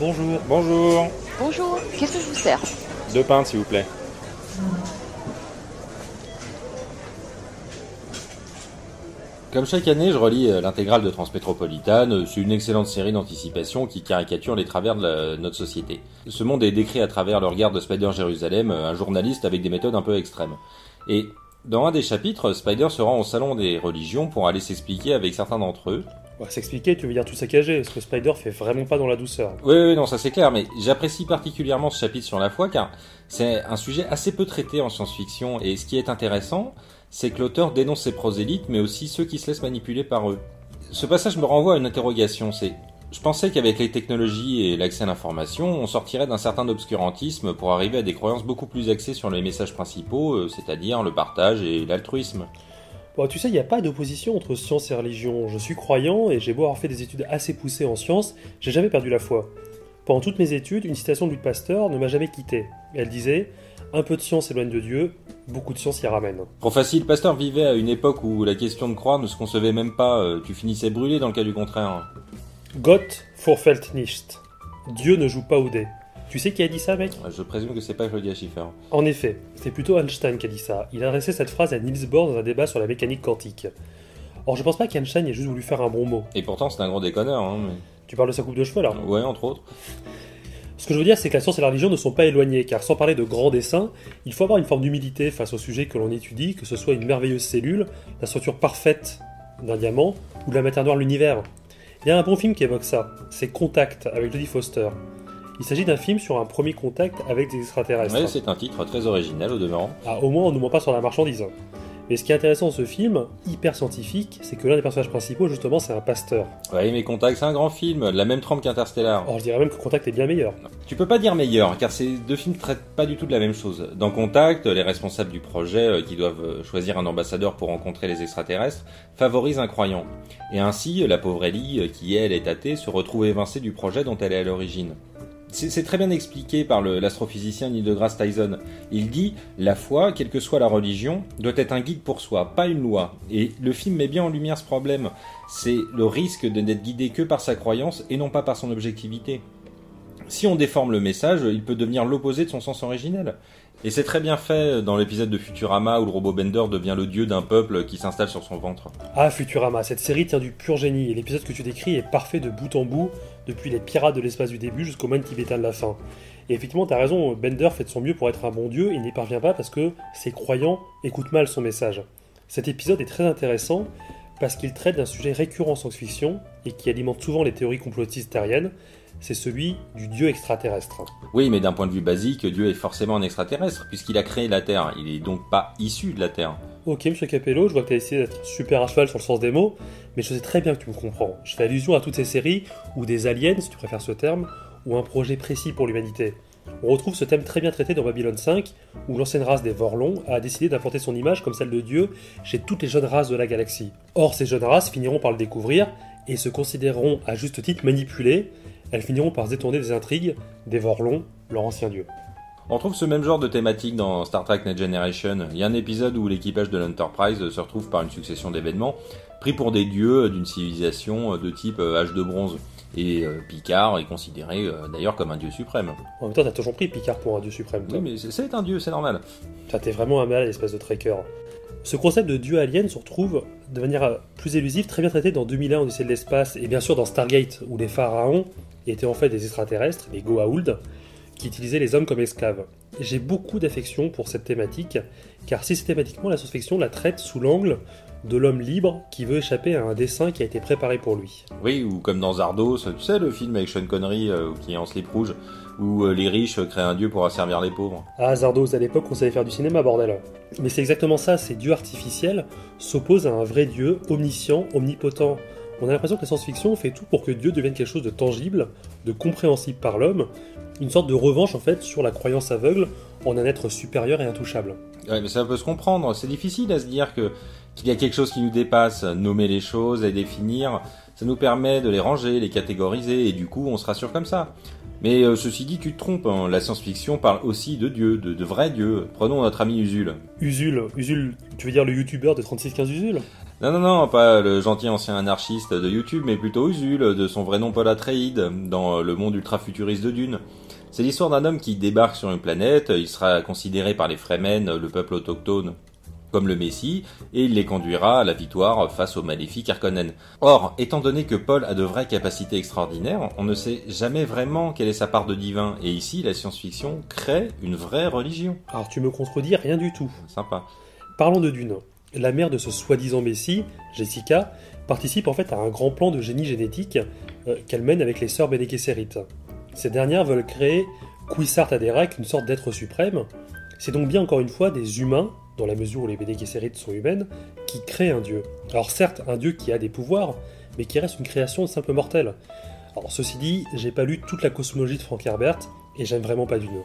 Bonjour. Bonjour. Bonjour, qu'est-ce que je vous sers Deux pintes, s'il vous plaît. Comme chaque année, je relis euh, l'intégrale de Transmétropolitane. C'est une excellente série d'anticipation qui caricature les travers de la- notre société. Ce monde est décrit à travers le regard de Spider Jérusalem, un journaliste avec des méthodes un peu extrêmes. Et dans un des chapitres, Spider se rend au salon des religions pour aller s'expliquer avec certains d'entre eux. Bah, S'expliquer, tu veux dire tout saccager, ce que Spider fait vraiment pas dans la douceur. Oui, oui, non, ça c'est clair, mais j'apprécie particulièrement ce chapitre sur la foi car c'est un sujet assez peu traité en science-fiction et ce qui est intéressant, c'est que l'auteur dénonce ses prosélytes mais aussi ceux qui se laissent manipuler par eux. Ce passage me renvoie à une interrogation, c'est je pensais qu'avec les technologies et l'accès à l'information, on sortirait d'un certain obscurantisme pour arriver à des croyances beaucoup plus axées sur les messages principaux, euh, c'est-à-dire le partage et l'altruisme. Bon, tu sais, il n'y a pas d'opposition entre science et religion. Je suis croyant et j'ai beau avoir fait des études assez poussées en sciences, j'ai jamais perdu la foi. Pendant toutes mes études, une citation de Louis Pasteur ne m'a jamais quitté. Elle disait Un peu de science éloigne de Dieu, beaucoup de science y ramène. Trop facile, Pasteur vivait à une époque où la question de croire ne se concevait même pas, euh, tu finissais brûlé dans le cas du contraire. Gott vorfällt nicht. Dieu ne joue pas au dé. Tu sais qui a dit ça, mec Je présume que c'est pas Claudia Schiffer. En effet, c'est plutôt Einstein qui a dit ça. Il a adressé cette phrase à Niels Bohr dans un débat sur la mécanique quantique. Or, je pense pas qu'Einstein ait juste voulu faire un bon mot. Et pourtant, c'est un gros déconneur. Hein, mais- Tu parles de sa coupe de cheveux là Ouais, entre autres. Ce que je veux dire, c'est que la science et la religion ne sont pas éloignées, car sans parler de grands dessins, il faut avoir une forme d'humilité face au sujet que l'on étudie, que ce soit une merveilleuse cellule, la structure parfaite d'un diamant, ou la matière noire de l'univers. Il y a un bon film qui évoque ça, c'est Contact, avec Jodie Foster. Il s'agit d'un film sur un premier contact avec des extraterrestres. Ouais, c'est un titre très original au demeurant. Ah, au moins, on ne nous ment pas sur la marchandise. Mais ce qui est intéressant dans ce film, hyper scientifique, c'est que l'un des personnages principaux, justement, c'est un pasteur. Ouais, mais Contact, c'est un grand film, de la même trempe qu'Interstellar. Or, je dirais même que Contact est bien meilleur. Tu peux pas dire meilleur, car ces deux films traitent pas du tout de la même chose. Dans Contact, les responsables du projet, euh, qui doivent euh, choisir un ambassadeur pour rencontrer les extraterrestres, favorisent un croyant. Et ainsi, la pauvre Ellie, euh, qui elle est athée, se retrouve évincée du projet dont elle est à l'origine. C'est très bien expliqué par l'astrophysicien Neil deGrasse Tyson. Il dit la foi, quelle que soit la religion, doit être un guide pour soi, pas une loi. Et le film met bien en lumière ce problème. C'est le risque de n'être guidé que par sa croyance et non pas par son objectivité. Si on déforme le message, il peut devenir l'opposé de son sens originel. Et c'est très bien fait dans l'épisode de Futurama où le robot Bender devient le dieu d'un peuple qui s'installe sur son ventre. Ah, Futurama, cette série tient du pur génie, et l'épisode que tu décris est parfait de bout en bout, depuis les pirates de l'espace du début jusqu'au moine tibétain de la fin. Et effectivement, t'as raison, Bender fait de son mieux pour être un bon dieu, il n'y parvient pas parce que ses croyants écoutent mal son message. Cet épisode est très intéressant parce qu'il traite d'un sujet récurrent en science-fiction et qui alimente souvent les théories complotistes terriennes, c'est celui du dieu extraterrestre. Oui, mais d'un point de vue basique, Dieu est forcément un extraterrestre, puisqu'il a créé la Terre. Il est donc pas issu de la Terre. Ok, monsieur Capello, je vois que tu as essayé d'être super à cheval sur le sens des mots, mais je sais très bien que tu me comprends. Je fais allusion à toutes ces séries où des aliens, si tu préfères ce terme, ou un projet précis pour l'humanité. On retrouve ce thème très bien traité dans Babylone 5, où l'ancienne race des Vorlons a décidé d'implanter son image comme celle de Dieu chez toutes les jeunes races de la galaxie. Or, ces jeunes races finiront par le découvrir et se considéreront à juste titre manipulées. Elles finiront par se détourner des intrigues des Vorlons, leur ancien dieu. On trouve ce même genre de thématique dans Star Trek Next Generation. Il y a un épisode où l'équipage de l'Enterprise se retrouve par une succession d'événements pris pour des dieux d'une civilisation de type euh, âge de bronze. Et euh, Picard est considéré euh, d'ailleurs comme un dieu suprême. En même temps, t'as toujours pris Picard pour un dieu suprême, toi. Oui, mais c'est- un dieu, c'est normal. T'es vraiment un mal, espèce de tracker. Ce concept de dieu alien se retrouve de manière euh, plus élusive, très bien traité dans 2001 Odyssée de l'espace, et bien sûr dans Stargate, où les pharaons étaient en fait des extraterrestres, les Goa'uld, qui utilisaient les hommes comme esclaves. J'ai beaucoup d'affection pour cette thématique, car systématiquement la science-fiction la traite sous l'angle de l'homme libre qui veut échapper à un dessin qui a été préparé pour lui. Oui, ou comme dans Zardos, tu sais le film avec Sean Connery euh, qui est en slip rouge, où euh, les riches créent un dieu pour asservir les pauvres. Ah, Zardos, à l'époque, on savait faire du cinéma, bordel. Mais c'est exactement ça, ces dieux artificiels s'opposent à un vrai dieu, omniscient, omnipotent. On a l'impression que la science-fiction fait tout pour que Dieu devienne quelque chose de tangible, de compréhensible par l'homme, une sorte de revanche en fait sur la croyance aveugle en un être supérieur et intouchable. Ouais, mais ça peut se comprendre. C'est difficile à se dire que qu'il y a quelque chose qui nous dépasse, nommer les choses, les définir. Ça nous permet de les ranger, les catégoriser, et du coup, on se rassure comme ça. Mais euh, ceci dit, tu te trompes. hein. La science-fiction parle aussi de Dieu, de, de vrais dieux. Prenons notre ami Usul. Usul, Usul, tu veux dire le youtubeur de 3615 Usul? Non, non, non, pas le gentil ancien anarchiste de YouTube, mais plutôt Usul, de son vrai nom Paul Atreides, dans le monde ultra-futuriste de Dune. C'est l'histoire d'un homme qui débarque sur une planète, il sera considéré par les Fremen, le peuple autochtone, comme le Messie, et il les conduira à la victoire face au maléfique Harkonnen. Or, étant donné que Paul a de vraies capacités extraordinaires, on ne sait jamais vraiment quelle est sa part de divin, et ici, la science-fiction crée une vraie religion. Alors tu me contredis rien du tout. Sympa. Parlons de Dune. La mère de ce soi-disant Messie, Jessica, participe en fait à un grand plan de génie génétique euh, qu'elle mène avec les sœurs Bene. Ces dernières veulent créer Quisart Aderek, une sorte d'être suprême. C'est donc bien encore une fois des humains, dans la mesure où les Bene sont humaines, qui créent un dieu. Alors certes, un dieu qui a des pouvoirs, mais qui reste une création simple mortel. Alors ceci dit, j'ai pas lu toute la cosmologie de Frank Herbert, et j'aime vraiment pas Dune.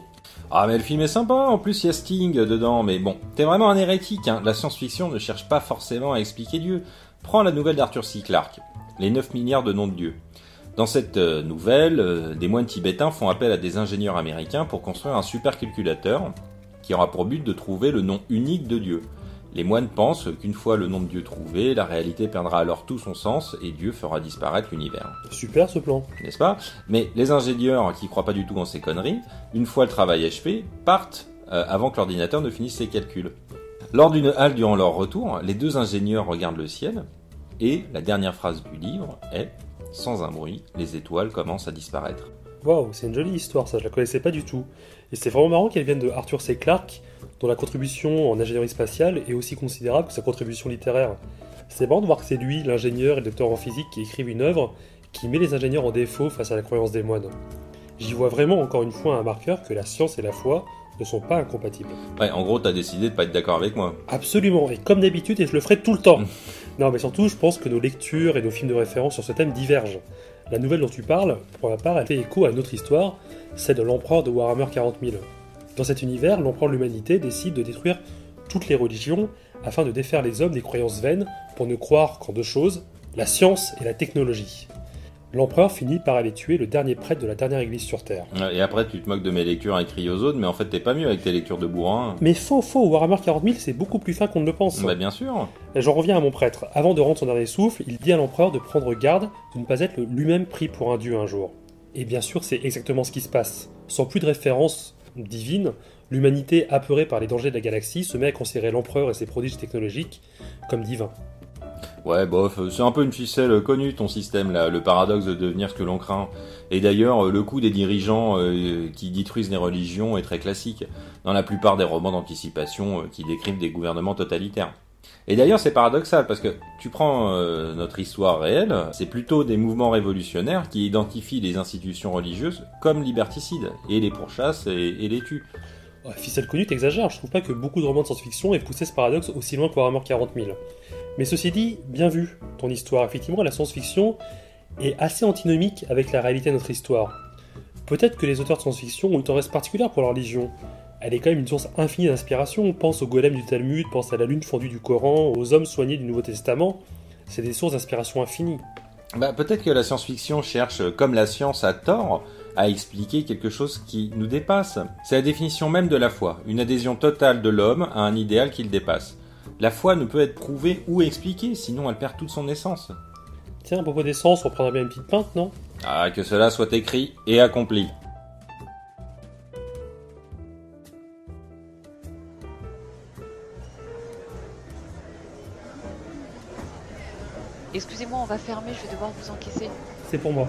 Ah mais le film est sympa, en plus il y a Sting dedans, mais bon, t'es vraiment un hérétique, hein. la science-fiction ne cherche pas forcément à expliquer Dieu. Prends la nouvelle d'Arthur C. Clarke, les 9 milliards de noms de Dieu. Dans cette euh, nouvelle, euh, des moines tibétains font appel à des ingénieurs américains pour construire un supercalculateur qui aura pour but de trouver le nom unique de Dieu. Les moines pensent qu'une fois le nom de Dieu trouvé, la réalité perdra alors tout son sens et Dieu fera disparaître l'univers. Super ce plan. N'est-ce pas? Mais les ingénieurs qui croient pas du tout en ces conneries, une fois le travail achevé, partent euh, avant que l'ordinateur ne finisse ses calculs. Lors d'une halte durant leur retour, les deux ingénieurs regardent le ciel et la dernière phrase du livre est Sans un bruit, les étoiles commencent à disparaître. Waouh, c'est une jolie histoire, ça je la connaissais pas du tout. Et c'est vraiment marrant qu'elle vienne de Arthur C. Clarke, dont la contribution en ingénierie spatiale est aussi considérable que sa contribution littéraire. C'est marrant de voir que c'est lui, l'ingénieur et le docteur en physique, qui écrivent une œuvre qui met les ingénieurs en défaut face à la croyance des moines. J'y vois vraiment encore une fois un marqueur que la science et la foi ne sont pas incompatibles. Ouais, en gros, t'as décidé de pas être d'accord avec moi. Absolument, et comme d'habitude, et je le ferai tout le temps. non, mais surtout, je pense que nos lectures et nos films de référence sur ce thème divergent. La nouvelle dont tu parles, pour ma part, elle fait écho à une autre histoire, celle de l'empereur de Warhammer 40 000. Dans cet univers, l'empereur de l'humanité décide de détruire toutes les religions afin de défaire les hommes des croyances vaines pour ne croire qu'en deux choses, la science et la technologie. L'empereur finit par aller tuer le dernier prêtre de la dernière église sur Terre. Et après, tu te moques de mes lectures aux autres, mais en fait, t'es pas mieux avec tes lectures de bourrin. Mais faux, faux, Warhammer 40 000, c'est beaucoup plus fin qu'on ne le pense. Bah, bien sûr. J'en reviens à mon prêtre. Avant de rendre son dernier souffle, il dit à l'empereur de prendre garde de ne pas être lui-même pris pour un dieu un jour. Et bien sûr, c'est exactement ce qui se passe. Sans plus de référence divine, l'humanité, apeurée par les dangers de la galaxie, se met à considérer l'empereur et ses prodiges technologiques comme divins. Ouais, bof, c'est un peu une ficelle connue ton système là, le paradoxe de devenir ce que l'on craint. Et d'ailleurs, le coup des dirigeants euh, qui détruisent les religions est très classique dans la plupart des romans d'anticipation euh, qui décrivent des gouvernements totalitaires. Et d'ailleurs, c'est paradoxal parce que tu prends euh, notre histoire réelle, c'est plutôt des mouvements révolutionnaires qui identifient les institutions religieuses comme liberticides et les pourchassent et les tuent. Ficelle connue, t'exagères, je trouve pas que beaucoup de romans de science-fiction aient poussé ce paradoxe aussi loin que Warhammer 40 000. Mais ceci dit, bien vu, ton histoire. Effectivement, la science-fiction est assez antinomique avec la réalité de notre histoire. Peut-être que les auteurs de science-fiction ont une tendresse particulière pour leur religion. Elle est quand même une source infinie d'inspiration. Pense au golem du Talmud, pense à la lune fondue du Coran, aux hommes soignés du Nouveau Testament. C'est des sources d'inspiration infinies. Bah, peut-être que la science-fiction cherche, comme la science a tort, à expliquer quelque chose qui nous dépasse. C'est la définition même de la foi, une adhésion totale de l'homme à un idéal qui le dépasse. La foi ne peut être prouvée ou expliquée, sinon elle perd toute son essence. Tiens, à propos d'essence, on prendrait bien une petite pinte, non? Ah, que cela soit écrit et accompli. Excusez-moi, on va fermer, je vais devoir vous encaisser. C'est pour moi.